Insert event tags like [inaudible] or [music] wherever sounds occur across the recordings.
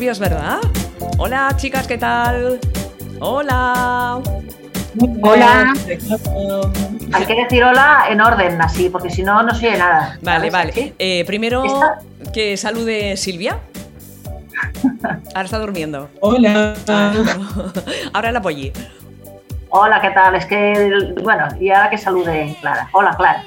Nervios, ¿verdad? Hola, chicas, ¿qué tal? Hola. Hola. Hay que decir hola en orden, así, porque si no, no se oye nada. Vale, vale. Eh, primero que salude Silvia. Ahora está durmiendo. Hola. [laughs] Ahora la Polly. Hola, ¿qué tal? Es que, bueno, y ahora que salude Clara. Hola, Clara.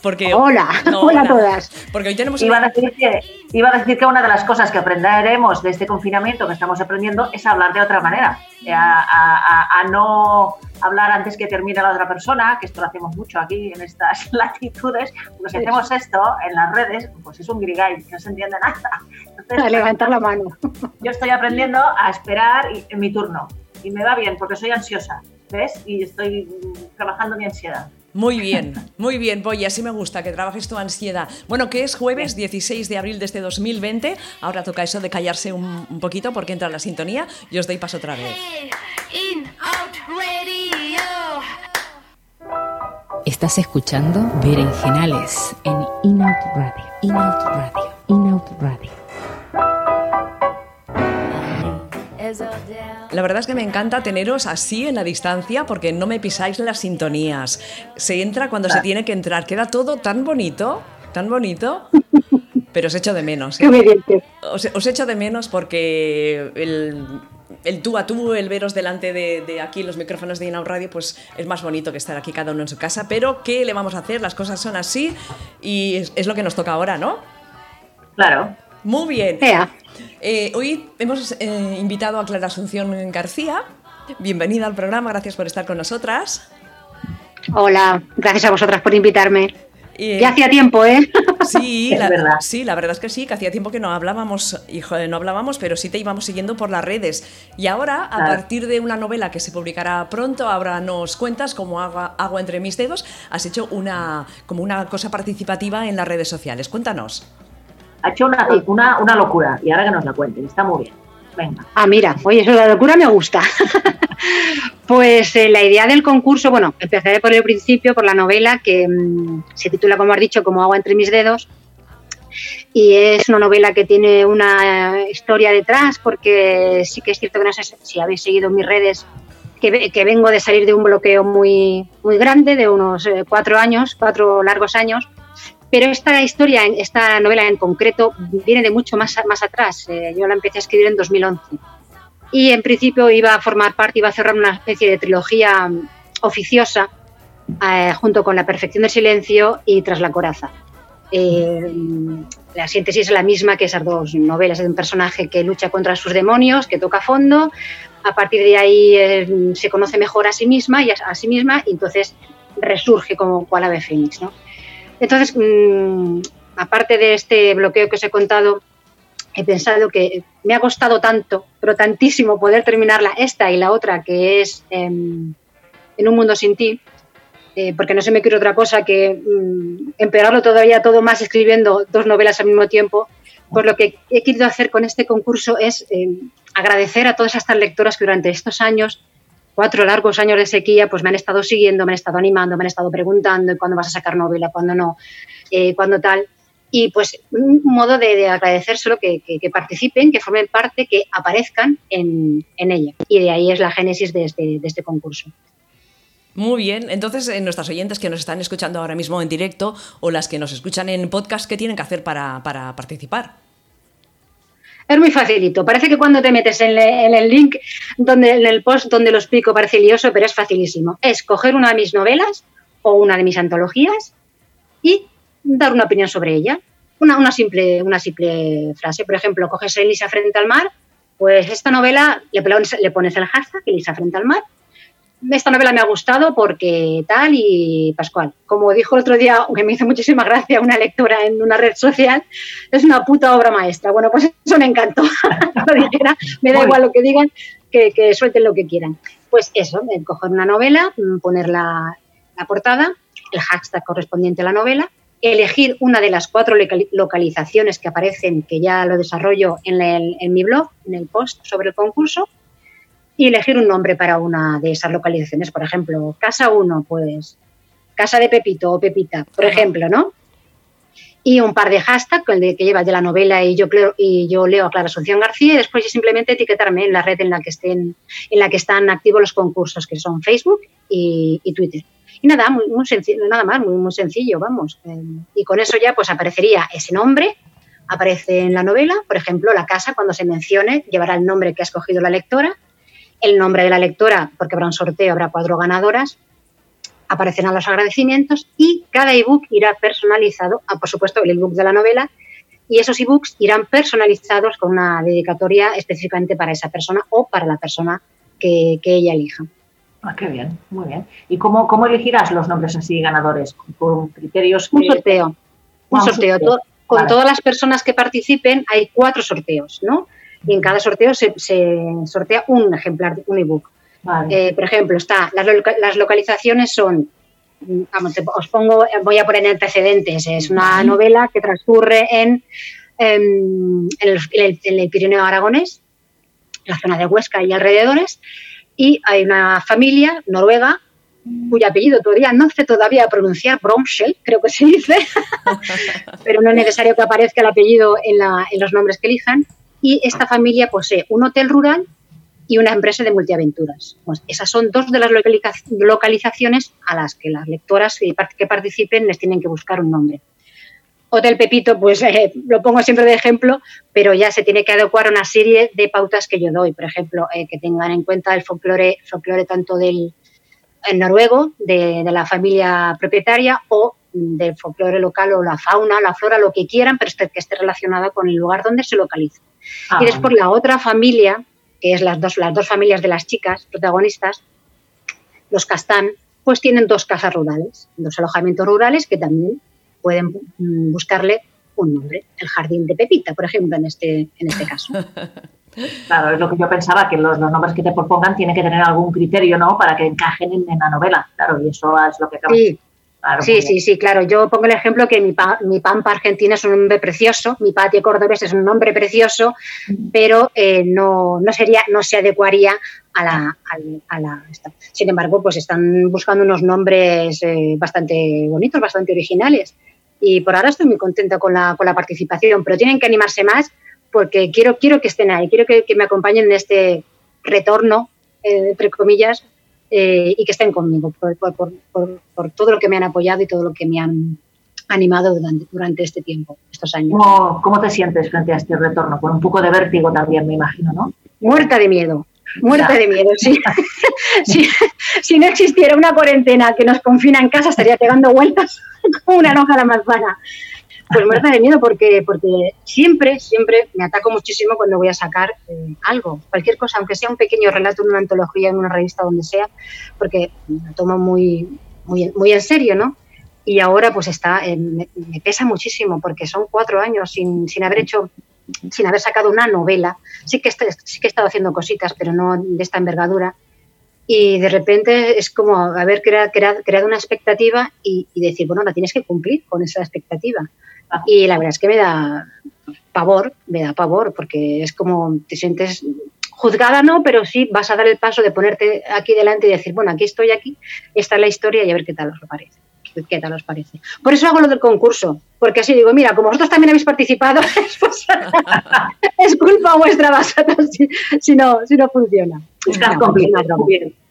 Porque, hola, hola a todas. Porque hoy tenemos. Iba, a decir que, iba a decir que una de las cosas que aprenderemos de este confinamiento que estamos aprendiendo es hablar de otra manera. Eh, a, no hablar antes que termine la otra persona, que esto lo hacemos mucho aquí en estas [laughs] latitudes. Pues si hacemos esto en las redes, pues es un grigay, no se entiende nada. a levantar la mano. [laughs] Yo estoy aprendiendo a esperar en mi turno. Y me va bien porque soy ansiosa, ¿ves? Y estoy trabajando mi ansiedad. Muy bien, muy bien, Boy, así me gusta que trabajes tu ansiedad. Bueno, que es jueves 16 de abril de este 2020. Ahora toca eso de callarse un, poquito porque entra la sintonía y os doy paso otra vez. Estás escuchando Berenjenales en Inout Radio. Inout Radio. Inout Radio. La verdad es que me encanta teneros así en la distancia porque no me pisáis las sintonías. Se entra cuando se tiene que entrar. Queda todo tan bonito, tan bonito. Pero os echo de menos. ¿eh? Os, os, echo de menos porque el, el tú a tú, el veros delante de, aquí los micrófonos de Inau Radio, pues es más bonito que estar aquí cada uno en su casa. Pero ¿qué le vamos a hacer? Las cosas son así y es, lo que nos toca ahora, ¿no? Claro. Muy bien. Eh, hoy hemos eh, invitado a Clara Asunción García. Bienvenida al programa, gracias por estar con nosotras. Hola, gracias a vosotras por invitarme. ya hacía tiempo, ¿eh? [laughs] Sí, la, verdad. sí, la verdad es que sí, que hacía tiempo que no hablábamos, hijo, no hablábamos, pero sí te íbamos siguiendo por las redes. Y ahora, a partir de una novela que se publicará pronto, ahora nos cuentas como agua, agua entre mis dedos, has hecho una como una cosa participativa en las redes sociales. Cuéntanos ha hecho una, una, una locura y ahora que nos la cuenten, está muy bien. Venga. Ah, mira, oye, eso de la locura me gusta. [laughs] pues eh, la idea del concurso, bueno, empezaré por el principio, por la novela que mm, se titula, como has dicho, como agua entre mis dedos. Y es una novela que tiene una historia detrás, porque sí que es cierto que no sé si habéis seguido mis redes, que, que vengo de salir de un bloqueo muy, muy grande, de unos eh, cuatro años, cuatro largos años, pero esta historia, esta novela en concreto, viene de mucho más, más atrás. Eh, yo la empecé a escribir en 2011. Y en principio iba a formar parte, iba a cerrar una especie de trilogía mm, oficiosa eh, junto con La perfección del silencio y Tras la coraza. Eh, la síntesis es la misma que esas dos novelas. Es un personaje que lucha contra sus demonios, que toca fondo. A partir de ahí se conoce mejor a sí misma y a, sí misma y entonces resurge como cual ave fénix. ¿no? Entonces, mm, aparte de este bloqueo que os he contado, he pensado que me ha costado tanto, pero tantísimo poder terminarla, esta y la otra, que es em, En un mundo sin ti, eh, porque no se me quiere otra cosa que mm, empeorarlo todavía todo más escribiendo dos novelas al mismo tiempo. Pues lo que he querido hacer con este concurso es em, agradecer a todas estas lectoras que durante estos años cuatro largos años de sequía, pues me han estado siguiendo, me han estado animando, me han estado preguntando cuándo vas a sacar novela, cuándo no, eh, cuándo tal. Y pues un modo de, agradecer solo que, participen, que formen parte, que aparezcan en, ella. Y de ahí es la génesis de este, de este concurso. Muy bien, entonces en nuestras oyentes que nos están escuchando ahora mismo en directo o las que nos escuchan en podcast, ¿qué tienen que hacer para, para participar? Es muy facilito. Parece que cuando te metes en, el link, donde, en el post donde lo explico, parece lioso, pero es facilísimo. Es coger una de mis novelas o una de mis antologías y dar una opinión sobre ella. Una, simple, una simple frase. Por ejemplo, coges Elisa frente al mar, pues esta novela le le pones el hashtag Elisa frente al mar esta novela me ha gustado porque tal y Pascual. Como dijo el otro día, que me hizo muchísima gracia una lectora en una red social, es una puta obra maestra. Bueno, pues eso me encantó. [laughs] me da igual lo que digan, que, suelten lo que quieran. Pues eso, coger una novela, poner la, portada, el hashtag correspondiente a la novela, elegir una de las cuatro localizaciones que aparecen, que ya lo desarrollo en, en mi blog, en el post sobre el concurso, y elegir un nombre para una de esas localizaciones. Por ejemplo, casa 1, pues casa de Pepito o Pepita, por ejemplo, ¿no? y un par de hashtags, el de que lleva de la novela y yo, y yo leo a Clara Asunción García y después simplemente etiquetarme en la red en la que estén en la que están activos los concursos, que son Facebook y, Twitter. Y nada, muy, muy sencillo, nada más, muy, muy sencillo, vamos. Eh, y con eso ya pues aparecería ese nombre, aparece en la novela, por ejemplo, la casa cuando se mencione llevará el nombre que ha escogido la lectora, el nombre de la lectora, porque habrá un sorteo, habrá cuatro ganadoras, aparecerán los agradecimientos y cada ebook irá personalizado, a, por supuesto el ebook de la novela, y esos ebooks irán personalizados con una dedicatoria específicamente para esa persona o para la persona que, ella elija. Ah, qué bien, muy bien. ¿Y cómo, cómo elegirás los nombres así ganadores? ¿Con criterios? Un sorteo. Un sorteo. Con todas las personas que participen hay cuatro sorteos, ¿no? Y en cada sorteo se, se sortea un ejemplar, un ebook. Eh, por ejemplo, está las, localizaciones son, os pongo, voy a poner antecedentes, es una novela que transcurre en, em, en, el, Pirineo Aragonés, la zona de Huesca y alrededores, y hay una familia noruega cuyo apellido todavía no sé todavía pronunciar, Bromschel, creo que se dice, [laughs] pero no es necesario que aparezca el apellido en, en los nombres que elijan. Y esta familia posee un hotel rural y una empresa de multiaventuras. Pues esas son dos de las localizaciones a las que las lectoras que participen les tienen que buscar un nombre. Hotel Pepito, pues [laughs] eh, lo pongo siempre de ejemplo, pero ya se tiene que adecuar a una serie de pautas que yo doy. Por ejemplo, eh, que tengan en cuenta el folclore, folclore tanto del noruego, de, la familia propietaria, o del folclore local o la fauna, la flora, lo que quieran, pero que esté relacionada con el lugar donde se localiza. Y después la otra familia, que es las dos, las dos familias de las chicas protagonistas, los Castán, pues tienen dos casas rurales, dos alojamientos rurales que también pueden mm, buscarle un nombre, el jardín de Pepita, por ejemplo, en este, en este caso. [laughs] Claro, es lo que yo pensaba, que los, nombres que te propongan tienen que tener algún criterio, ¿no? Para que encajen en, la novela, claro, y eso es lo que acabas sí sí, sí, sí, claro. Yo pongo el ejemplo que mi, mi Pampa Argentina es un nombre precioso, mi Patio Cordobés es un nombre precioso, pero eh, no, no, sería, no se adecuaría a la, a, la Sin embargo, pues están buscando unos nombres eh, bastante bonitos, bastante originales. Y por ahora estoy muy contenta con la, con la participación, pero tienen que animarse más porque quiero, quiero que estén ahí, quiero que, que me acompañen en este retorno, eh, entre comillas, eh, y que estén conmigo por, todo lo que me han apoyado y todo lo que me han animado durante, durante este tiempo, estos años. ¿Cómo, te sientes frente a este retorno? Con un poco de vértigo también, me imagino, ¿no? Muerta de miedo, muerta de miedo, sí. [laughs] si, si, no existiera una cuarentena que nos confina en casa, estaría pegando vueltas [laughs] como una hoja a la manzana pues muerte de miedo porque, porque siempre, siempre me ataco muchísimo cuando voy a sacar eh, algo, cualquier cosa, aunque sea un pequeño relato en una antología, en una revista, donde sea, porque me tomo muy, muy, muy en serio, ¿no? Y ahora pues está, eh, me, pesa muchísimo porque son cuatro años sin, sin haber hecho, sin haber sacado una novela. Sí que, sí que he estado haciendo cositas, pero no de esta envergadura y de repente es como haber creado, creado, una expectativa y, decir, bueno, la tienes que cumplir con esa expectativa. Y la verdad es que me da pavor, me da pavor, porque es como te sientes juzgada, no, pero sí vas a dar el paso de ponerte aquí delante y decir, bueno, aquí estoy aquí, esta es la historia y a ver qué tal os parece. ¿Qué tal os parece? Por eso hago lo del concurso, porque así digo, mira, como vosotros también habéis participado, [laughs] [laughs] es culpa vuestra [laughs] si, si, no, si no funciona. Estás complicado.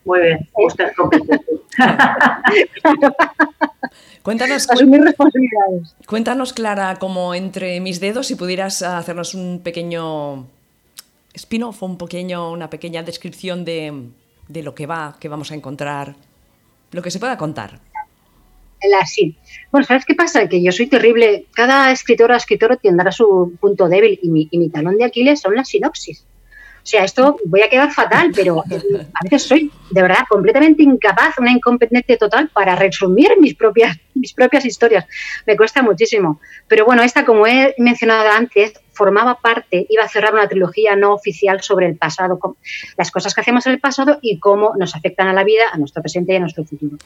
Muy bien. Estás [laughs] Cuéntanos, responsabilidades. Cuéntanos, Clara, como entre mis dedos, si pudieras hacernos un pequeño spin-off, un pequeño, una pequeña descripción de, de, lo que va, que vamos a encontrar, lo que se pueda contar. La, sí. Bueno, ¿sabes qué pasa? Que yo soy terrible. Cada escritora o escritor tendrá su punto débil y mi, y mi talón de Aquiles son las sinopsis. O sea, esto voy a quedar fatal, pero a veces soy de verdad completamente incapaz, una incompetente total para resumir mis propias, mis propias historias. Me cuesta muchísimo. Pero bueno, esta, como he mencionado antes, formaba parte, iba a cerrar una trilogía no oficial sobre el pasado, las cosas que hacemos en el pasado y cómo nos afectan a la vida, a nuestro presente y a nuestro futuro.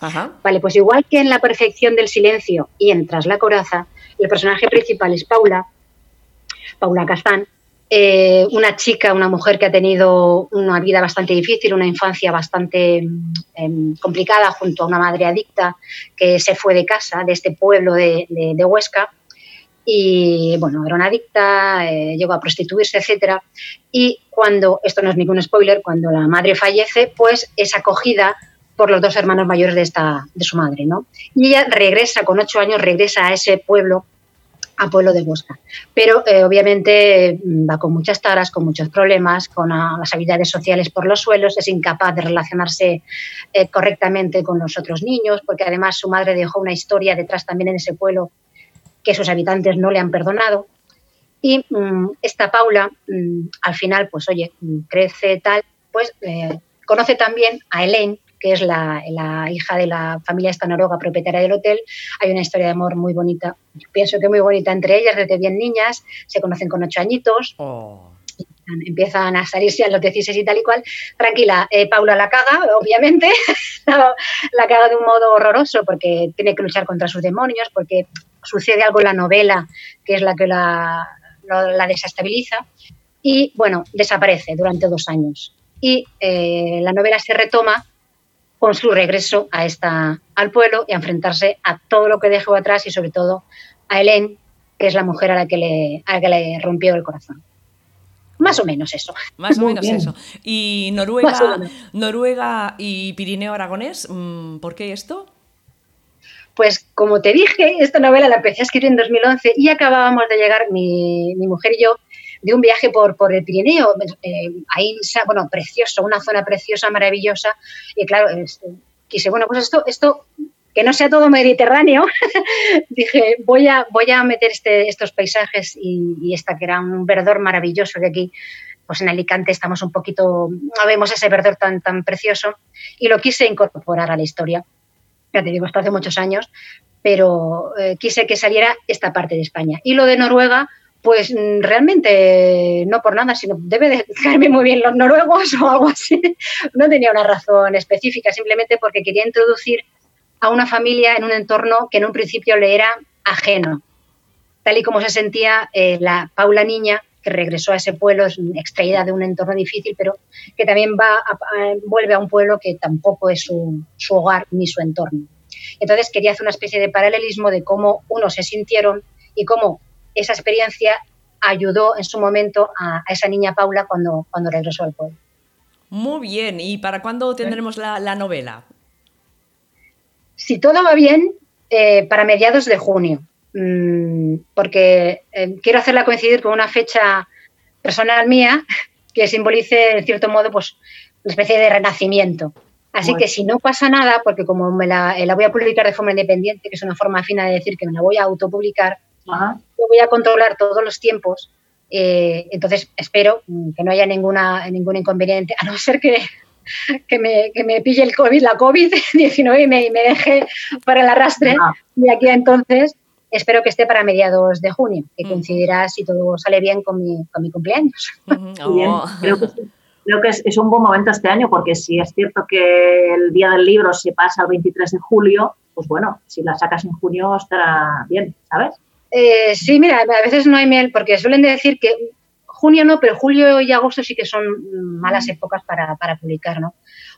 Vale, pues igual que en La perfección del silencio y en Tras la coraza, el personaje principal es Paula, Paula Castán, eh, una chica, una mujer que ha tenido una vida bastante difícil, una infancia bastante em, complicada junto a una madre adicta que se fue de casa, de este pueblo de, Huesca, y bueno, era una adicta, eh, llegó a prostituirse, etcétera. Y cuando, esto no es ningún spoiler, cuando la madre fallece, pues es acogida por los dos hermanos mayores de, esta, de su madre, ¿no? Y ella regresa, con ocho años, regresa a ese pueblo, a pueblo de Bosca. Pero eh, obviamente va con muchas taras, con muchos problemas, con ah, las habilidades sociales por los suelos, es incapaz de relacionarse eh, correctamente con los otros niños, porque además su madre dejó una historia detrás también en ese pueblo que sus habitantes no le han perdonado. Y mm, esta Paula, mm, al final, pues oye, mm, crece tal, pues eh, conoce también a Elaine, que es la, hija de la familia esta noruega propietaria del hotel. Hay una historia de amor muy bonita, pienso que muy bonita entre ellas, desde bien niñas, se conocen con ocho añitos. Oh. Empiezan a salirse a los 16 y tal y cual. Tranquila, eh, Paula la caga, obviamente, [laughs] la caga de un modo horroroso porque tiene que luchar contra sus demonios, porque sucede algo en la novela que es la que la, la desestabiliza y bueno, desaparece durante dos años. Y eh, la novela se retoma con su regreso a esta, al pueblo y a enfrentarse a todo lo que dejó atrás y sobre todo a Helen, que es la mujer a la que le, a la que le rompió el corazón. Más o menos eso. Más o menos eso. Y Noruega, Noruega y Pirineo Aragonés, mm, ¿por qué esto? Pues como te dije, esta novela la empecé a escribir en 2011 y acabábamos de llegar, mi, mujer y yo, de un viaje por, por el Pirineo, eh, ahí, bueno, precioso, una zona preciosa, maravillosa. Y claro, quise, bueno, pues esto, esto que no sea todo mediterráneo, [laughs] dije, voy a, voy a meter este, estos paisajes y, esta que era un verdor maravilloso que aquí, pues en Alicante estamos un poquito, no vemos ese verdor tan, tan precioso y lo quise incorporar a la historia ya te digo, esto hace muchos años, pero eh, quise que saliera esta parte de España. Y lo de Noruega, pues mm, realmente no por nada, sino debe de caerme muy bien los noruegos o algo así. [laughs] No tenía una razón específica, simplemente porque quería introducir a una familia en un entorno que en un principio le era ajeno, tal y como se sentía eh, la Paula niña que regresó a ese pueblo, extraída de un entorno difícil, pero que también va vuelve a un pueblo que tampoco es su, hogar ni su entorno. Entonces quería hacer una especie de paralelismo de cómo uno se sintieron y cómo esa experiencia ayudó en su momento a, esa niña Paula cuando, cuando regresó al pueblo. Muy bien, ¿y para cuándo tendremos la, novela? Si todo va bien, eh, para mediados de junio. Mm, porque eh, quiero hacerla coincidir con una fecha personal mía que simbolice, en cierto modo, pues una especie de renacimiento. Así que si no pasa nada, porque como me la, eh, la, voy a publicar de forma independiente, que es una forma fina de decir que me la voy a autopublicar, yo voy a controlar todos los tiempos. Eh, entonces espero que no haya ninguna, ningún inconveniente, a no ser que, que, me, que me pille el COVID, la COVID-19 y me, me, deje para el arrastre. Y aquí entonces espero que esté para mediados de junio, que coincidirá, si todo sale bien, con mi, con mi cumpleaños. Oh. Creo que, creo que es, un buen momento este año, porque si es cierto que el día del libro se pasa el 23 de julio, pues bueno, si la sacas en junio estará bien, ¿sabes? Eh, sí, mira, a veces no hay miel, porque suelen decir que junio no, pero julio y agosto sí que son malas épocas para, para publicar, ¿no?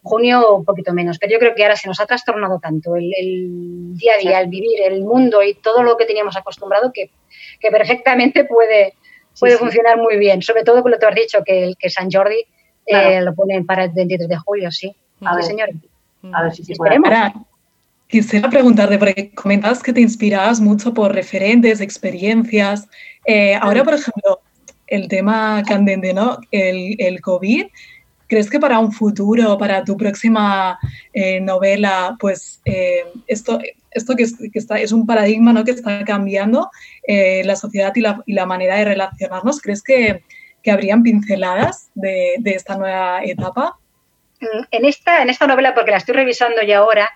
junio un poquito menos, pero yo creo que ahora se nos ha trastornado tanto el, día a día, el vivir, el mundo y todo lo que teníamos acostumbrado que, perfectamente puede, puede funcionar muy bien, sobre todo con lo que has dicho, que, que San Jordi eh, lo ponen para el 23 de julio, sí. A ver, señor. A ver si se puede. Quisiera preguntarte, porque comentabas que te inspirabas mucho por referentes, experiencias. Eh, ahora, por ejemplo, el tema candente, ¿no? El, el COVID ¿Crees que para un futuro, para tu próxima eh, novela, pues eh, esto, esto que, está, es un paradigma ¿no? que está cambiando la sociedad y la, y la, manera de relacionarnos? ¿Crees que, que habrían pinceladas de, de, esta nueva etapa? En esta, en esta novela, porque la estoy revisando ya ahora,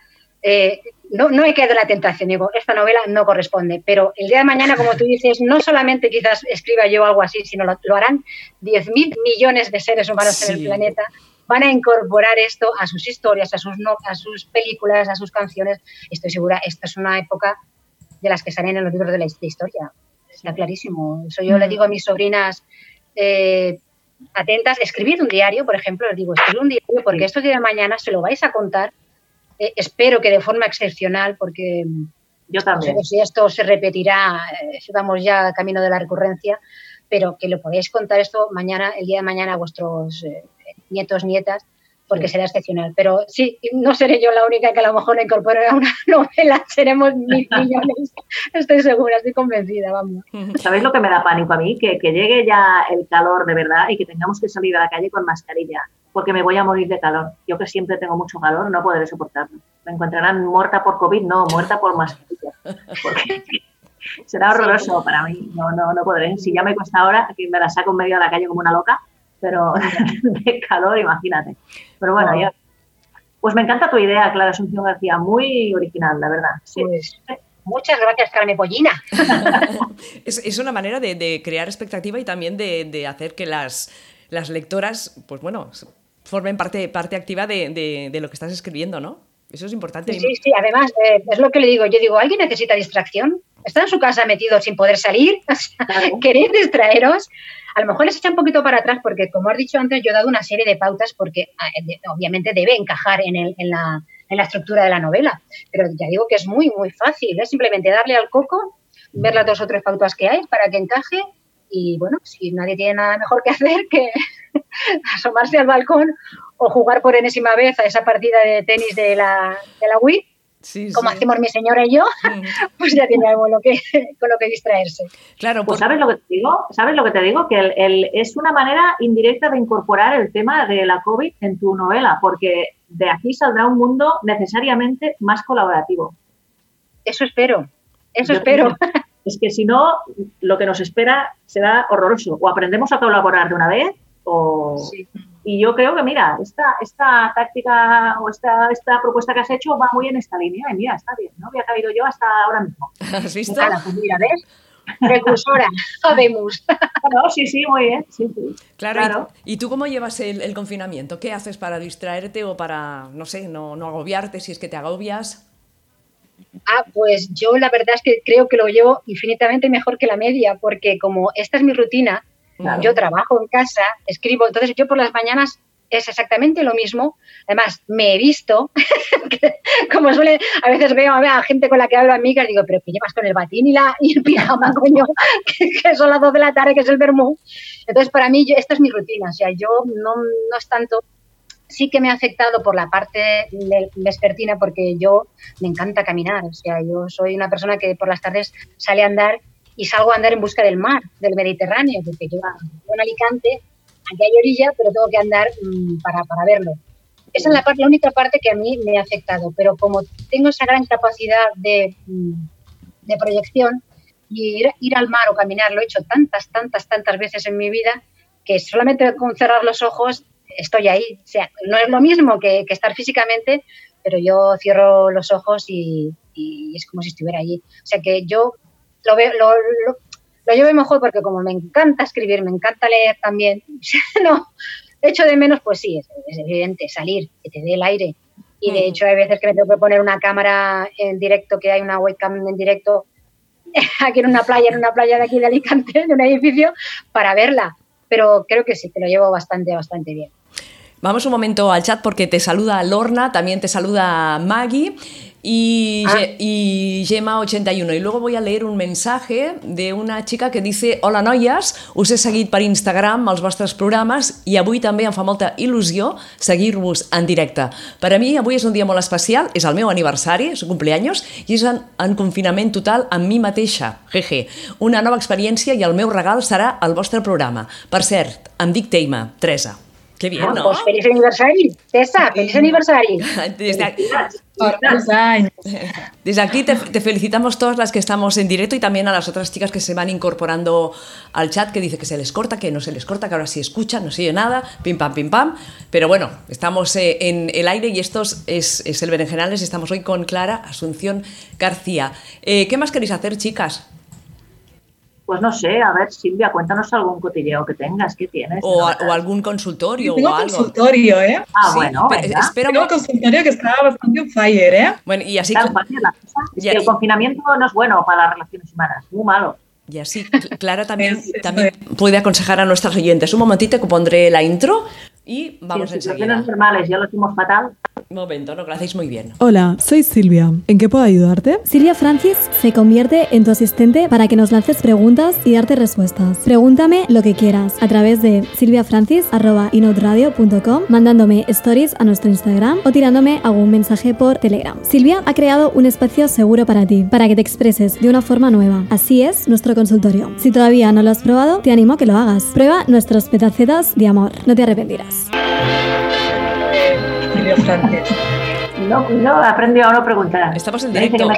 no, no he quedado la tentación, digo, esta novela no corresponde, pero el día de mañana, como tú dices, no solamente quizás escriba yo algo así, sino lo, harán 10.000 millones de seres humanos en el planeta, van a incorporar esto a sus historias, a sus, a sus películas, a sus canciones. Estoy segura, esta es una época de las que salen en los libros de la historia, está clarísimo. Eso yo le digo a mis sobrinas, eh, atentas, escribid un diario, por ejemplo, les digo, escribid un diario porque esto día de mañana se lo vais a contar eh, espero que de forma excepcional, porque Yo también. No sé si esto se repetirá, eh, vamos ya camino de la recurrencia, pero que lo podéis contar esto mañana, el día de mañana a vuestros eh, nietos, nietas, porque será excepcional. Pero sí, no seré yo la única que a lo mejor le incorpore a una [laughs] novela, seremos mil [laughs] millones, estoy segura, estoy convencida, vamos. ¿Sabéis lo que me da pánico a mí? Que, que llegue ya el calor de verdad y que tengamos que salir a la calle con mascarilla, porque me voy a morir de calor. Yo que siempre tengo mucho calor, no podré soportarlo. Me encontrarán muerta por COVID, no, muerta por mascarilla. Porque [laughs] será horroroso para mí, no, no, no podré. Si ya me cuesta ahora, que me la saco en medio de la calle como una loca, pero [laughs] de calor, imagínate. Pero bueno, ya. Pues me encanta tu idea, Clara Asunción García, muy original, la verdad. Pues, muchas gracias, Carmen Pollina. [laughs] es, una manera de, crear expectativa y también de, hacer que las, las lectoras, pues bueno, formen parte, parte activa de, lo que estás escribiendo, ¿no? Eso es importante. Sí, sí, además, eh, es lo que le digo. Yo digo, ¿alguien necesita distracción? ¿Está en su casa metido sin poder salir? [laughs] ¿Queréis distraeros? a lo mejor les echa un poquito para atrás porque, como has dicho antes, yo he dado una serie de pautas porque ah, obviamente debe encajar en, en, la, en la estructura de la novela. Pero ya digo que es muy, muy fácil. Es simplemente darle al coco, ver las dos o tres pautas que hay para que encaje y, bueno, si nadie tiene nada mejor que [laughs] hacer que [laughs] asomarse al balcón o jugar por enésima vez a esa partida de tenis de la, de la Wii, como hacemos mi señora y yo, [laughs] pues ya tiene algo lo que, [laughs] con lo que distraerse. Claro, pues ¿sabes lo que te digo? ¿Sabes lo que te digo? Que el, es una manera indirecta de incorporar el tema de la COVID en tu novela, porque de aquí saldrá un mundo necesariamente más colaborativo. Eso espero, eso espero. [laughs] Es que si no, lo que nos espera será horroroso. O aprendemos a colaborar de una vez, o, y yo creo que, mira, esta, esta táctica o esta, esta propuesta que has hecho va muy en esta línea. Y mira, está bien, ¿no? Había caído yo hasta ahora mismo. [laughs] ¿Has visto? pues mira, ¿ves? [laughs] Precursora, sabemos. [laughs] No, sí, sí, muy bien. Sí, Claro, ¿Y, tú cómo llevas el, confinamiento? ¿Qué haces para distraerte o para, no sé, no, no agobiarte si es que te agobias? Ah, pues yo la verdad es que creo que lo llevo infinitamente mejor que la media, porque como esta es mi rutina, yo trabajo en casa, escribo, entonces yo por las mañanas es exactamente lo mismo. Además, me he visto, [laughs] como suele, a veces veo a, gente con la que hablo amigas, digo, pero que llevas con el batín y, la, y el pijama, [laughs] coño, que, son las dos de la tarde, que es el vermú. Entonces, para mí, esta es mi rutina, o sea, yo no, no es tanto sí que me ha afectado por la parte vespertina porque yo me encanta caminar, o sea, yo soy una persona que por las tardes sale a andar y salgo a andar en busca del mar, del Mediterráneo, porque yo en Alicante, aquí hay orilla, pero tengo que andar mm, para, para, verlo. Esa es la, parte, la única parte que a mí me ha afectado, pero como tengo esa gran capacidad de, mm, de proyección, y ir, ir, al mar o caminar lo he hecho tantas, tantas, tantas veces en mi vida que solamente con cerrar los ojos estoy ahí. O sea, no es lo mismo que, que estar físicamente, pero yo cierro los ojos y, y, es como si estuviera allí. O sea que yo lo, veo, lo, lo, llevo mejor porque como me encanta escribir, me encanta leer también, [laughs] no, echo de menos, pues sí, es, evidente, salir, que te dé el aire. Y de hecho hay veces que me tengo que poner una cámara en directo, que hay una webcam en directo [laughs] aquí en una playa, en una playa de aquí de Alicante, de un edificio, para verla. Pero creo que sí, que lo llevo bastante, bastante bien. Vamos un momento al chat porque te saluda Lorna, también te saluda Maggie y, ah. y Gemma81. Y luego voy a leer un mensaje de una chica que dice Hola noies, us he seguit per Instagram els vostres programes i avui també em fa molta il·lusió seguir-vos en directe. Per a mi avui és un dia molt especial, és el meu aniversari, és un cumpleaños, i és en, en confinament total amb mi mateixa. Jeje. Una nova experiència i el meu regal serà el vostre programa. Per cert, em dic Teima, Teresa. Qué bien, ¿no? Pues feliz aniversario, Tessa, feliz aniversario. [laughs] Desde aquí, [laughs] desde aquí te, felicitamos todas las que estamos en directo y también a las otras chicas que se van incorporando al chat que dice que se les corta, que no se les corta, que ahora sí escuchan, no se oye nada, pim pam, pim pam. Pero bueno, estamos eh, en el aire y esto es, es el Berenjenales. Estamos hoy con Clara Asunción García. Eh, ¿Qué más queréis hacer, chicas? Pues no sé, a ver, Silvia, cuéntanos algún cotilleo que tengas, ¿qué tienes? O, algún consultorio Tengo o algo. consultorio, ¿eh? Ah, bueno, espero Tengo consultorio que está bastante on fire, ¿eh? Bueno, y así... Es que el confinamiento no es bueno para las relaciones humanas, muy malo. Y así [laughs] Clara también, también puede aconsejar a nuestras oyentes. Un momentito que pondré la intro y vamos sí, enseguida. normales, ya lo hicimos fatal. Un momento, no, que lo hacéis muy bien. Hola, soy Silvia. ¿En qué puedo ayudarte? Silvia Francis se convierte en tu asistente para que nos lances preguntas y darte respuestas. Pregúntame lo que quieras a través de silviafrancis.inoutradio.com, mandándome stories a nuestro Instagram o tirándome algún mensaje por Telegram. Silvia ha creado un espacio seguro para ti, para que te expreses de una forma nueva. Así es nuestro consultorio. Si todavía no lo has probado, te animo a que lo hagas. Prueba nuestros petacetas de amor. No te arrepentirás. No, no, aprendió a no preguntar. Estamos en directo.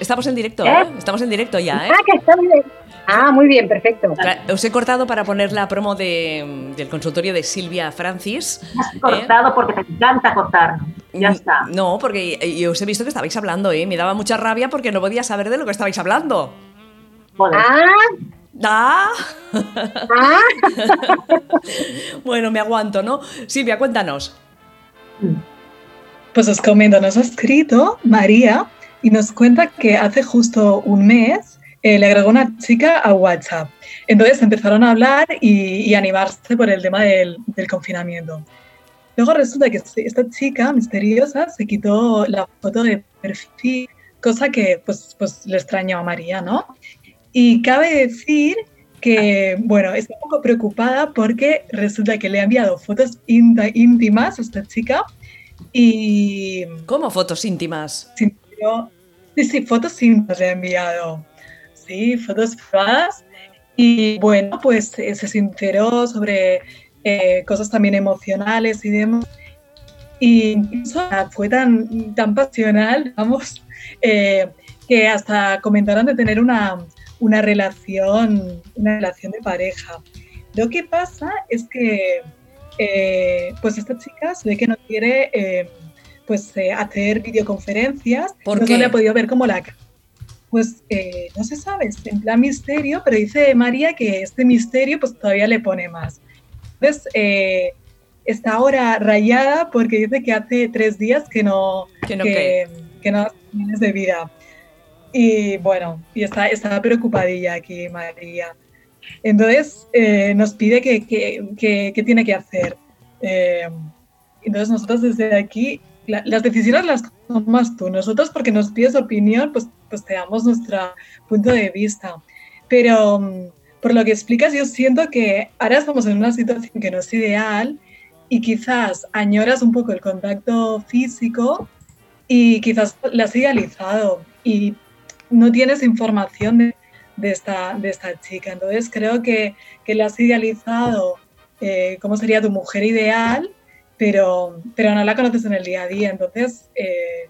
Estamos en directo, ¿Eh? ¿eh? Estamos en directo ya, ¿eh? Ah, que está bien. Ah, muy bien, perfecto. Os he cortado para poner la promo de, del consultorio de Silvia Francis. Has cortado ¿eh? porque te encanta cortar. Ya mm, está. No, porque os he visto que estabais hablando, ¿eh? Me daba mucha rabia porque no podía saber de lo que estabais hablando. Ah. ¿Ah? ¿Ah? [laughs] bueno, me aguanto, ¿no? Silvia, cuéntanos. Pues os comento, nos ha escrito María y nos cuenta que hace justo un mes eh, le agregó una chica a WhatsApp. Entonces empezaron a hablar y, animarse por el tema del, confinamiento. Luego resulta que esta chica misteriosa se quitó la foto de perfil, cosa que pues, pues le extrañó a María, ¿no? Y cabe decir que, bueno, está un poco preocupada porque resulta que le ha enviado fotos íntimas a esta chica y... ¿Cómo fotos íntimas? Sí, sí, fotos íntimas le ha enviado. Sí, fotos privadas. Y bueno, pues eh, se sinceró sobre eh, cosas también emocionales y demás. Y incluso fue tan, tan pasional, vamos, eh, que hasta comentaron de tener una, una relación, una relación de pareja. Lo que pasa es que eh, pues esta chica se ve que no quiere eh, pues eh, hacer videoconferencias, ¿Por no qué? le ha podido ver como la pues no se sabe, es en plan misterio, pero dice María que este misterio pues todavía le pone más. Entonces, está ahora rayada porque dice que hace tres días que no, que no, que, que no de vida. Y bueno, y está, está preocupadilla aquí María. Entonces eh, nos pide que, que, que, tiene que hacer. Eh, entonces nosotros desde aquí, las decisiones las tomas tú. Nosotros porque nos pides opinión, pues, pues te damos nuestro punto de vista. Pero mm, por lo que explicas, yo siento que ahora estamos en una situación que no es ideal y quizás añoras un poco el contacto físico y quizás la has idealizado. Y no tienes información de, de, esta, de esta chica. Entonces creo que, que le has idealizado eh, cómo sería tu mujer ideal, pero, pero no la conoces en el día a día. Entonces, eh,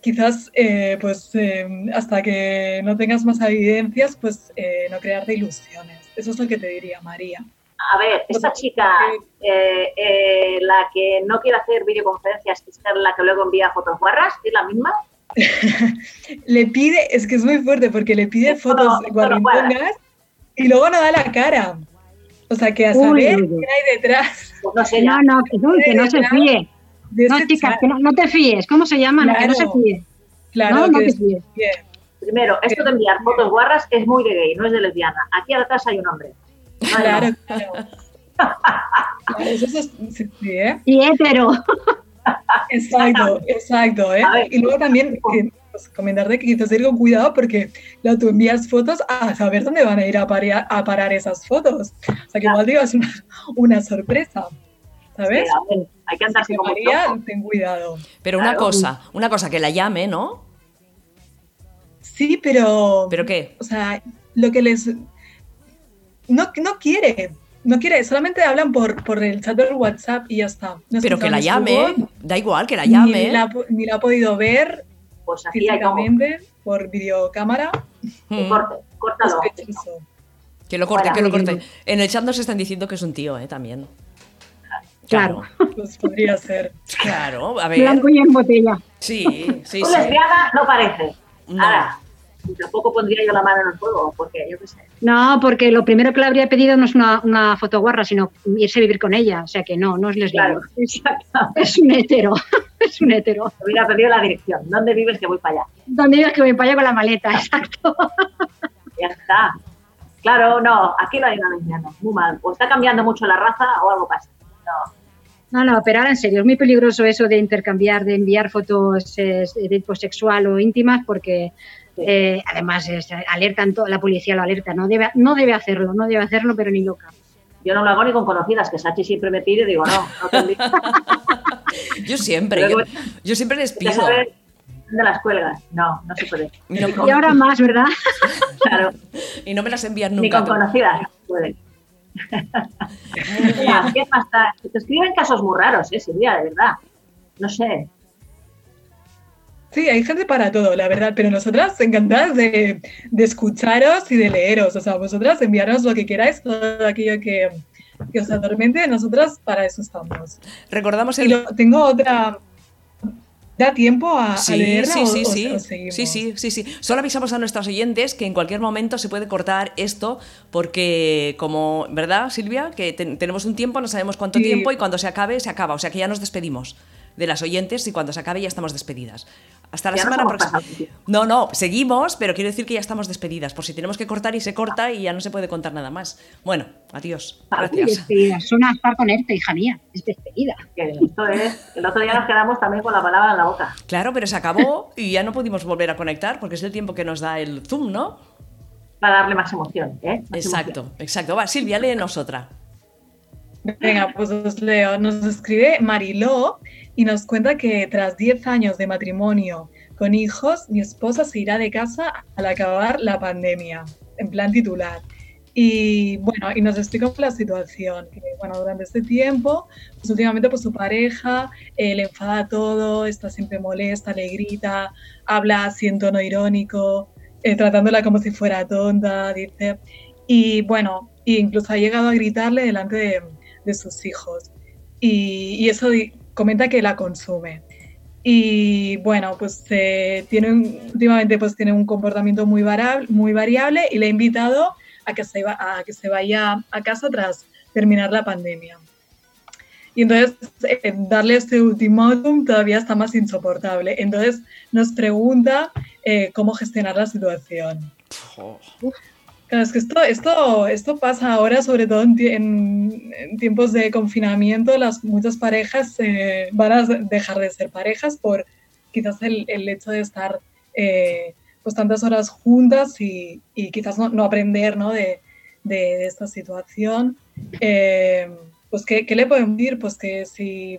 quizás eh, pues hasta que no tengas más evidencias, pues no crearte ilusiones. Eso es lo que te diría María. A ver, esta chica, la que no quiere hacer videoconferencias, es la que luego envía fotos guarras, ¿es la misma? [laughs] le pide, es que es muy fuerte porque le pide fotos guarrimpongas y luego no da la cara. O sea, que a saber qué hay detrás. No, sé, no, no, que, no se fíe. No, chicas, que no, te fíes. ¿Cómo se llama? que no se fíe. Claro, no, que te fíes. Primero, esto de enviar fotos guarras es muy de gay, no es de lesbiana. Aquí atrás hay un hombre. claro, [laughs] claro. Eso es, sí, ¿eh? Y hétero. [laughs] Exacto, exacto. ¿eh? y luego también eh, pues, comentarte que quizás ir con cuidado porque la, tú envías fotos a saber dónde van a ir a, a parar esas fotos. O sea que igual digo, es una, una sorpresa. ¿Sabes? hay que andarse con María, ten cuidado. Pero una cosa, una cosa, que la llame, ¿no? Sí, pero... ¿Pero qué? O sea, lo que les... No, no quiere, no quiere, solamente hablan por, por el chat del WhatsApp y ya está. Pero que la llame, da igual que la llame. Ni la, ni la ha podido ver pues físicamente por videocámara. Mm. Corte, córtalo. Que lo corte, que lo corte. En el chat nos están diciendo que es un tío, ¿eh? También. Claro. Pues podría ser. Claro, a ver. Blanco y en botella. Sí, sí, sí. lesbiana no parece. No. Ahora, tampoco pondría yo la mano en el fuego, porque yo qué sé. No, porque lo primero que le habría pedido no es una, una fotoguarra, sino irse a vivir con ella. O sea que no, no es lesbiana. Claro, [laughs] es un hetero. [laughs] es un hetero. Me hubiera pedido la dirección. ¿Dónde vives que voy para allá? ¿Dónde vives que voy para allá con la maleta? [laughs] Exacto. ya está. Claro, no, aquí no hay una lesbiana. Muy mal. O está cambiando mucho la raza o algo pasa. No, No, no, pero ahora en serio, es muy peligroso eso de intercambiar, de enviar fotos eh, de tipo sexual o íntimas porque eh, además alertan, la policía lo alerta, no debe, no debe hacerlo, no debe hacerlo, pero ni loca. Yo no lo hago ni con conocidas, que Sachi siempre me pide y digo, no, no te [laughs] Yo siempre, yo, siempre les pido. De las cuelgas, no, no se puede. y ahora más, ¿verdad? [laughs] claro. Y no me las envían nunca. Ni con conocidas, puede. ¿Qué pasa? Te escriben casos muy raros, ¿eh, Silvia? De verdad. No sé. Sí, hay gente para todo, la verdad, pero nosotras encantadas de, escucharos y de leeros. O sea, vosotras enviaros lo que queráis, todo aquello que, os atormente, nosotras para eso estamos. Recordamos el... tengo otra, ¿Da tiempo a, sí, leerla sí, sí, sí. sí, sí, sí, sí. Solo avisamos a nuestros oyentes que en cualquier momento se puede cortar esto porque, como, ¿verdad, Silvia? Que tenemos un tiempo, no sabemos cuánto tiempo y cuando se acabe, se acaba. O sea que ya nos despedimos de las oyentes y cuando se acabe ya estamos despedidas. Hasta la semana próxima. No, no, seguimos, pero quiero decir que ya estamos despedidas. Por si tenemos que cortar y se corta y ya no se puede contar nada más. Bueno, adiós. Gracias. Despedida. Suena estar ponerte, hija mía. Es despedida. Esto es. El otro día nos quedamos también con la palabra en la boca. Claro, pero se acabó y ya no pudimos volver a conectar porque es el tiempo que nos da el Zoom, ¿no? Para darle más emoción, ¿eh? exacto, exacto. Va, Silvia, léenos otra. Venga, pues os leo. Nos escribe Mariló y nos cuenta que tras 10 años de matrimonio con hijos, mi esposa se irá de casa al acabar la pandemia, en plan titular. Y bueno, y nos explica la situación, que bueno, durante este tiempo, pues últimamente pues su pareja eh, le enfada todo, está siempre molesta, le grita, habla así en tono irónico, eh, tratándola como si fuera tonta, dice. Y bueno, incluso ha llegado a gritarle delante de, de sus hijos. Y, y eso comenta que la consume. Y bueno, pues eh, tiene últimamente pues tiene un comportamiento muy, variable, muy variable y le he invitado a que, se a que se vaya a casa tras terminar la pandemia. Y entonces eh, darle este ultimátum todavía está más insoportable. Entonces nos pregunta eh, cómo gestionar la situación. Claro, es que esto, esto, esto pasa ahora, sobre todo en, tiempos de confinamiento, las muchas parejas eh, van a dejar de ser parejas por quizás el, el hecho de estar eh, pues tantas horas juntas y, y quizás no, no, aprender ¿no? De, de, esta situación. Eh, pues, ¿qué, ¿qué, le pueden decir? Pues que si...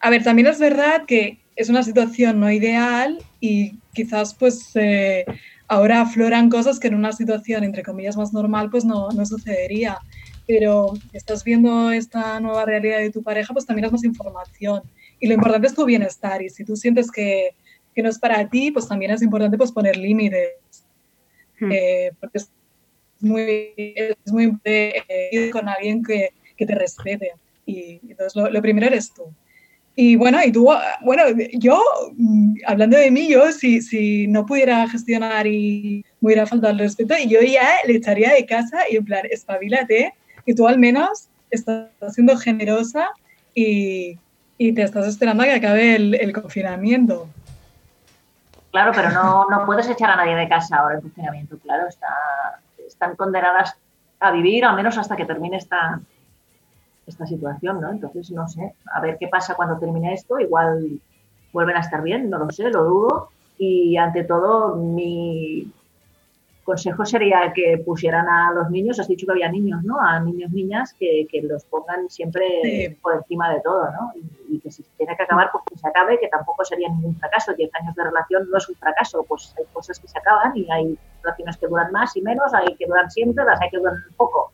A ver, también es verdad que es una situación no ideal y quizás pues ahora afloran cosas que en una situación, entre comillas, más normal, pues no, no sucedería. Pero estás viendo esta nueva realidad de tu pareja, pues también es más información. Y lo importante es tu bienestar. Y si tú sientes que, que no es para ti, pues también es importante pues, poner límites. Hmm. Eh, porque es muy, es muy importante ir con alguien que, que te respete. Y entonces lo, lo primero eres tú. Y bueno, y tú, bueno, yo, mm, hablando de mí, yo si, si no pudiera gestionar y me hubiera faltado el respeto, yo ya le echaría de casa y en plan, espabilate, que tú al menos estás siendo generosa y, y te estás esperando a que acabe el, el, confinamiento. Claro, pero no, no puedes echar a nadie de casa ahora el confinamiento, claro, está, están condenadas a vivir al menos hasta que termine esta, esta situación, ¿no? Entonces, no sé, a ver qué pasa cuando termine esto, igual vuelven a estar bien, no lo sé, lo dudo. Y ante todo, mi consejo sería que pusieran a los niños, has dicho que había niños, ¿no? A niños, niñas, que, que los pongan siempre por encima de todo, ¿no? Y, que si tiene que acabar, pues que se acabe, que tampoco sería ningún fracaso. Diez años de relación no es un fracaso, pues hay cosas que se acaban y hay relaciones que duran más y menos, hay que duran siempre, las hay que duran poco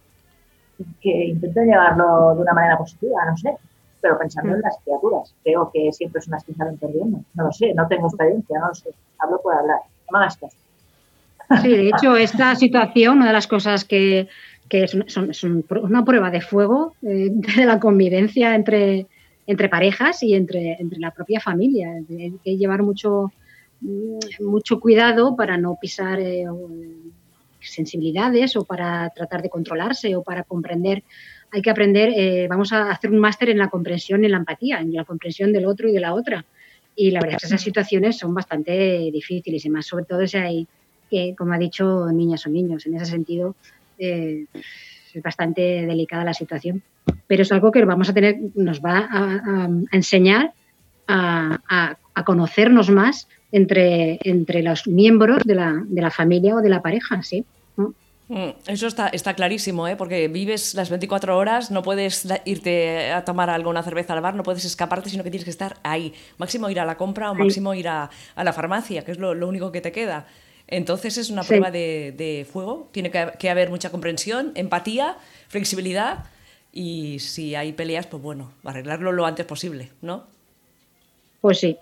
que intento llevarlo de una manera positiva, no sé, pero pensando en mm. las criaturas. Creo que siempre es una que salen perdiendo. No lo sé, no tengo experiencia, no lo sé. Hablo por hablar. No me hagas Sí, de hecho, [laughs] esta situación, una de las cosas que, que es, una prueba de fuego eh, [laughs] de la convivencia entre, entre parejas y entre, entre la propia familia. Hay que llevar mucho, mucho cuidado para no pisar eh, sensibilidades o para tratar de controlarse o para comprender. Hay que aprender, eh, vamos a hacer un máster en la comprensión y en la empatía, en la comprensión del otro y de la otra. Y la verdad es que esas situaciones son bastante difíciles y más sobre todo si hay, que, como ha dicho, niñas o niños. En ese sentido, eh, es bastante delicada la situación. Pero es algo que vamos a tener, nos va a, enseñar a, conocernos más entre, entre los miembros de la, de la familia o de la pareja, ¿sí? Mm, eso está, está clarísimo, ¿eh? porque vives las 24 horas, no puedes irte a tomar alguna cerveza al bar, no puedes escaparte, sino que tienes que estar ahí. Máximo ir a la compra o máximo ir a, la farmacia, que es lo, único que te queda. Entonces es una prueba de, fuego, tiene que, haber mucha comprensión, empatía, flexibilidad y si hay peleas, pues bueno, arreglarlo lo antes posible, ¿no? Pues sí.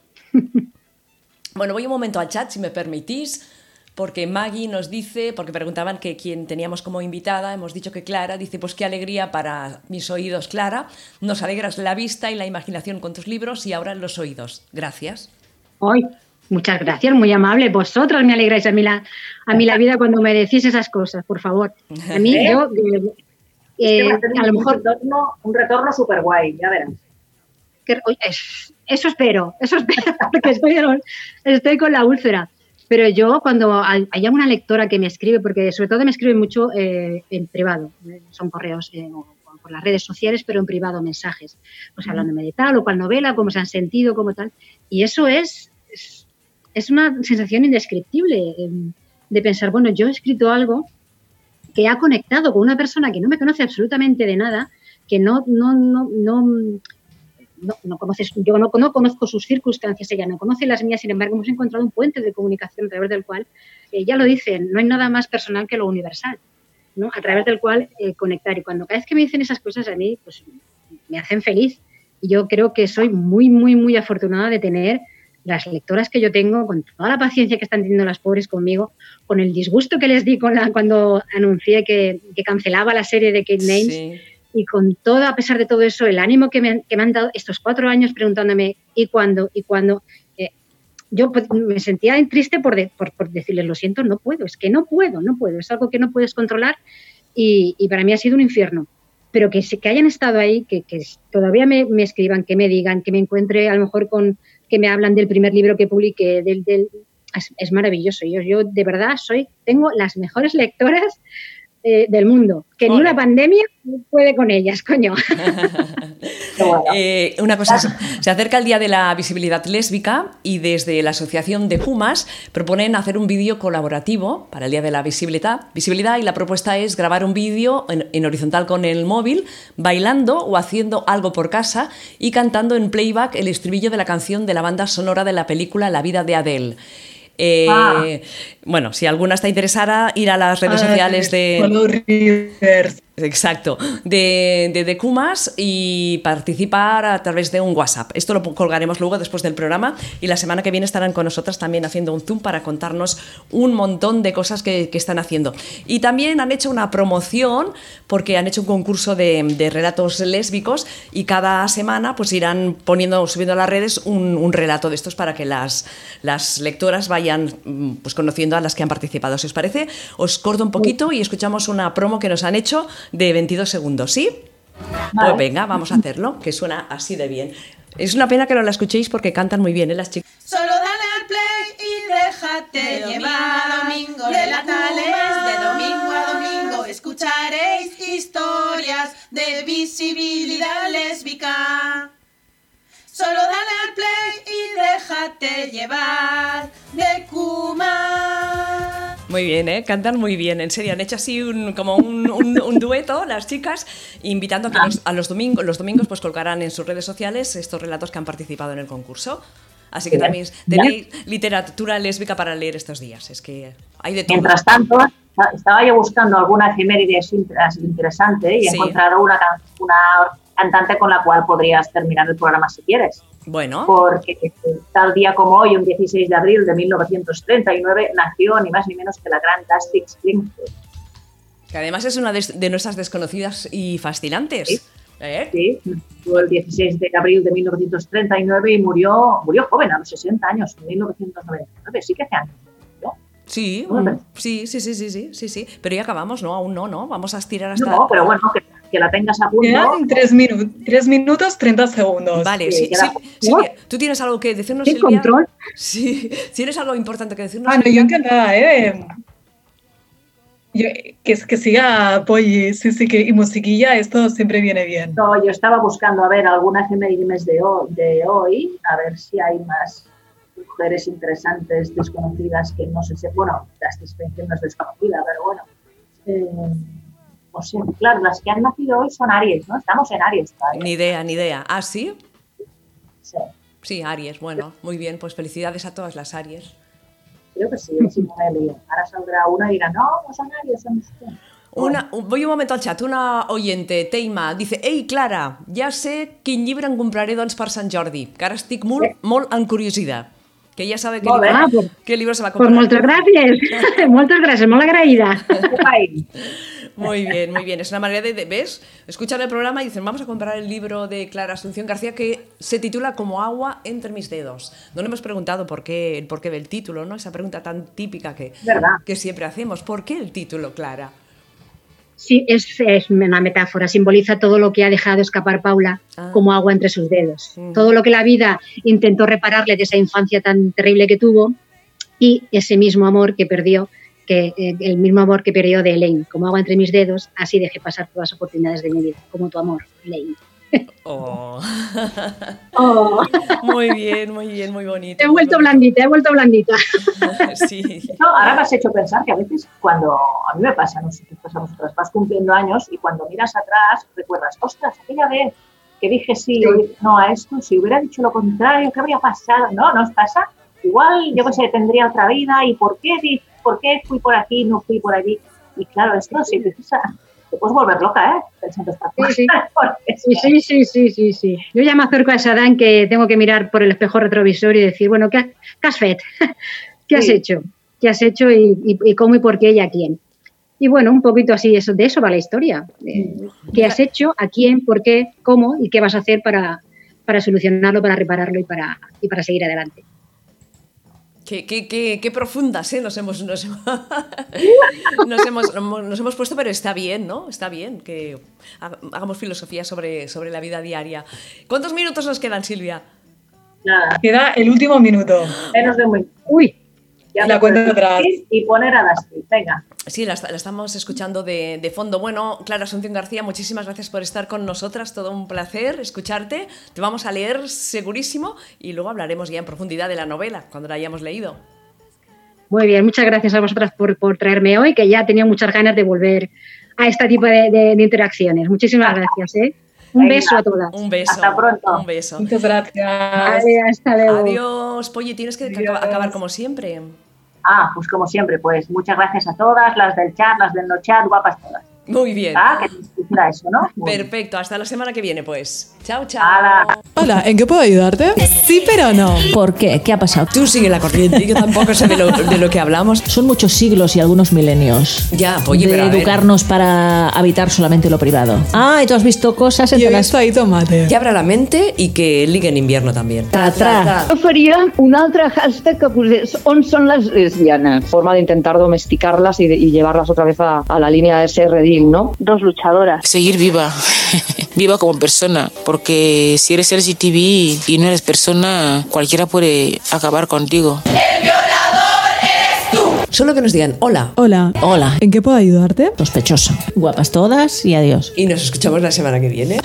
[laughs] bueno, voy un momento al chat, si me permitís porque Maggie nos dice, porque preguntaban que quién teníamos como invitada, hemos dicho que Clara, dice, pues qué alegría para mis oídos, Clara, nos alegras la vista y la imaginación con tus libros y ahora los oídos. Gracias. Hoy, muchas gracias, muy amable. Vosotros me alegráis a mí la, a mí la vida cuando me decís esas cosas, por favor. A mí, [laughs] ¿Eh? yo, eh, a lo mejor... Un retorno súper guay, ya verás. eso espero, eso espero, [laughs] porque estoy, estoy con la úlcera. Pero yo cuando hay una lectora que me escribe, porque sobre todo me escribe mucho eh, en privado, eh, son correos eh, por las redes sociales, pero en privado mensajes, pues hablándome de tal o cual novela, cómo se han sentido, cómo tal. Y eso es, es, una sensación indescriptible de pensar, bueno, yo he escrito algo que ha conectado con una persona que no me conoce absolutamente de nada, que no, no, no, no no, conoces, yo no, conozco sus circunstancias, ella no conoce las mías, sin embargo hemos encontrado un puente de comunicación a través del cual, ya lo dicen, no hay nada más personal que lo universal, ¿no? a través del cual eh, conectar. Y cuando cada vez que me dicen esas cosas a mí, pues me hacen feliz. Y yo creo que soy muy, muy, muy afortunada de tener las lectoras que yo tengo, con toda la paciencia que están teniendo las pobres conmigo, con el disgusto que les di cuando anuncié que, cancelaba la serie de Kate Names y con todo, a pesar de todo eso, el ánimo que me han, que me han dado estos cuatro años preguntándome ¿y cuándo? ¿y cuándo? Eh, yo pues, me sentía triste por, por, por, decirles, lo siento, no puedo, es que no puedo, no puedo, es algo que no puedes controlar y, y para mí ha sido un infierno. Pero que, que hayan estado ahí, que, que todavía me, me, escriban, que me digan, que me encuentre a lo mejor con, que me hablan del primer libro que publiqué, del, del es, maravilloso. Yo, yo de verdad soy, tengo las mejores lectoras del mundo, que ni una pandemia puede con ellas, coño. [laughs] [laughs] Eh, una cosa, se acerca el Día de la Visibilidad Lésbica y desde la Asociación de Pumas proponen hacer un vídeo colaborativo para el Día de la Visibilidad, visibilidad y la propuesta es grabar un vídeo en, en horizontal con el móvil, bailando o haciendo algo por casa y cantando en playback el estribillo de la canción de la banda sonora de la película La vida de Adele. Eh, ah. Bueno, si alguna está interesada, ir a las redes ah, sociales de... Exacto, de, de, y participar a través de un WhatsApp. Esto lo colgaremos luego después del programa y la semana que viene estarán con nosotras también haciendo un Zoom para contarnos un montón de cosas que, que están haciendo. Y también han hecho una promoción porque han hecho un concurso de, de, relatos lésbicos y cada semana pues irán poniendo, subiendo a las redes un, un, relato de estos para que las, las lectoras vayan mm, pues, conociendo a las que han participado. Si os parece, os corto un poquito y escuchamos una promo que nos han hecho de 22 segundos, ¿sí? Pues venga, vamos a hacerlo, que suena así de bien. Es una pena que no la escuchéis porque cantan muy bien, ¿eh? Las chicas. Solo dale al play y déjate de llevar. A domingo, relatales de domingo a domingo. Escucharéis historias de visibilidad lésbica. Solo dale al play y déjate llevar de Kuma. Muy bien, ¿eh? Cantan muy bien, en serio. Han hecho así un, como un, un, dueto las chicas, invitando a que los, a los domingos, los domingos pues colgarán en sus redes sociales estos relatos que han participado en el concurso. Así que también tenéis literatura lésbica para leer estos días. Es que hay de. Mientras tanto, estaba yo buscando alguna efeméride interesante y he encontrado una, una cantante con la cual podrías terminar el programa si quieres. Bueno. Porque tal día como hoy, un 16 de abril de 1939, nació ni más ni menos que la gran Dusty Springfield. Que además es una de, nuestras desconocidas y fascinantes. Sí. ¿Eh? sí, el 16 de abril de 1939 y murió, murió joven, a los 60 años, en 1999. Sí que hace años. Sí, sí, sí, sí, sí, sí, sí, Pero ya acabamos, ¿no? Aún no, ¿no? Vamos a estirar hasta... No, pero bueno, que, que la tengas a punto. Quedan tres, minutos, tres minutos 30 segundos. Vale, sí, sí, ¿tú tienes algo que decirnos, ¿Qué control? Sí, [laughs] ¿tienes algo importante que decirnos? Ah, no, yo encantada, ¿eh? que, que siga Polly, sí, sí, que y musiquilla, esto siempre viene bien. No, yo estaba buscando a ver de hoy, de hoy, a ver si hay más mujeres interesantes, desconocidas, que no sé si, bueno, la experiencia no es desconocida, pero bueno. Eh, o sea, claro, las que han nacido hoy son Aries, ¿no? Estamos en Aries todavía. Ni idea, ni idea. ¿Ah, sí? Sí. Sí, Aries, bueno, muy bien, pues felicidades a todas las Aries. Creo que sí, sí me Ahora saldrá una y dirá, no, no son Aries, son ustedes. Una, voy un momento al chat. Una oyente, Teima, dice Ei, Clara, ja sé quin llibre em compraré doncs per Sant Jordi, que ara estic molt, sí. molt en curiositat. Que ja sabe qué, libro, ah, pues, qué libro se va a comprar. Pues muchas gracias, [laughs] muchas gracias, muy agradecida. Muy bien, muy bien. Es una manera de, ¿ves? Escuchan el programa y dicen, vamos a comprar el libro de Clara Asunción García que se titula Como agua entre mis dedos. No le hemos preguntado por qué, el porqué del título, ¿no? Esa pregunta tan típica que, que siempre hacemos. ¿Por qué el título, Clara? Sí, es, es, una metáfora, simboliza todo lo que ha dejado escapar Paula ah. como agua entre sus dedos. Mm. Todo lo que la vida intentó repararle de esa infancia tan terrible que tuvo y ese mismo amor que perdió que eh, el mismo amor que perdió de Elaine, como agua entre mis dedos, así dejé pasar todas las oportunidades de mi vida, como tu amor, Elaine. Oh. oh. Muy bien, muy bien, muy bonito. Te he vuelto blandita, he vuelto blandita. [laughs] sí. No, ahora me has hecho pensar que a veces cuando, a mí me pasa, no sé qué pasa a vosotras, vas cumpliendo años y cuando miras atrás recuerdas, ostras, aquella vez que dije sí, no a esto, si hubiera dicho lo contrario, ¿qué habría pasado? No, ¿no os pasa? Igual, yo qué sé, tendría otra vida y ¿por qué ¿por qué fui por aquí, no fui por allí? Y claro, esto sí, te puedes volver loca, ¿eh? Pensando [laughs] sí, sí. sí, sí, sí, sí, Yo ya me acerco a esa edad en que tengo que mirar por el espejo retrovisor y decir, bueno, ¿qué, has [laughs] hecho? ¿Qué has hecho? ¿Qué has hecho y, cómo y por qué y a quién? Y bueno, un poquito así, eso, de eso va la historia. ¿Qué has hecho? ¿A quién? ¿Por qué? ¿Cómo? ¿Y qué vas a hacer para, para solucionarlo, para repararlo y para, y para seguir adelante? Qué, qué, qué, qué, profundas ¿eh? nos, hemos, nos, [laughs] nos, hemos, nos hemos puesto, pero está bien, ¿no? Está bien que hagamos filosofía sobre, sobre la vida diaria. ¿Cuántos minutos nos quedan, Silvia? Nada. Queda el último minuto. Menos de un minuto. Uy. Ya la cuenta atrás. Y poner a Dusty. Venga. Sí, la, estamos escuchando de, de, fondo. Bueno, Clara Asunción García, muchísimas gracias por estar con nosotras. Todo un placer escucharte. Te vamos a leer segurísimo y luego hablaremos ya en profundidad de la novela cuando la hayamos leído. Muy bien, muchas gracias a vosotras por, por traerme hoy, que ya tenía muchas ganas de volver a este tipo de, de, interacciones. Muchísimas gracias. ¿eh? Un beso a todas. Un beso. Hasta pronto. Un beso. Muchas gracias. Adiós, hasta luego. Adiós. Polly, tienes que acabar como siempre. Ah, pues como siempre, pues muchas gracias a todas, las del chat, las del no chat, guapas todas. Muy bien. Ah, que eso, ¿no? Perfecto, hasta la semana que viene, pues. Chao, chao. Hola, ¿en qué puedo ayudarte? Sí, pero no. ¿Por qué? ¿Qué ha pasado? Tú sigue la corriente, yo tampoco sé de lo, que hablamos. Son muchos siglos y algunos milenios. Ya, oye, de educarnos para habitar solamente lo privado. Ah, y tú has visto cosas en he visto ahí tomate. Que abra la mente y que ligue en invierno también. Tra, tra. Yo faria un altre hashtag que posés on son las lesbianas. Forma de intentar domesticarlas y, llevarlas otra vez a, a la línea de ese redil, ¿no? Dos luchadoras. Seguir viva, [laughs] viva como persona, porque si eres LGTB y no eres persona, cualquiera puede acabar contigo. El violador eres tú. Solo que nos digan hola. Hola. Hola. ¿En qué puedo ayudarte? Sospechoso. Guapas todas y adiós. Y nos escuchamos la semana que viene.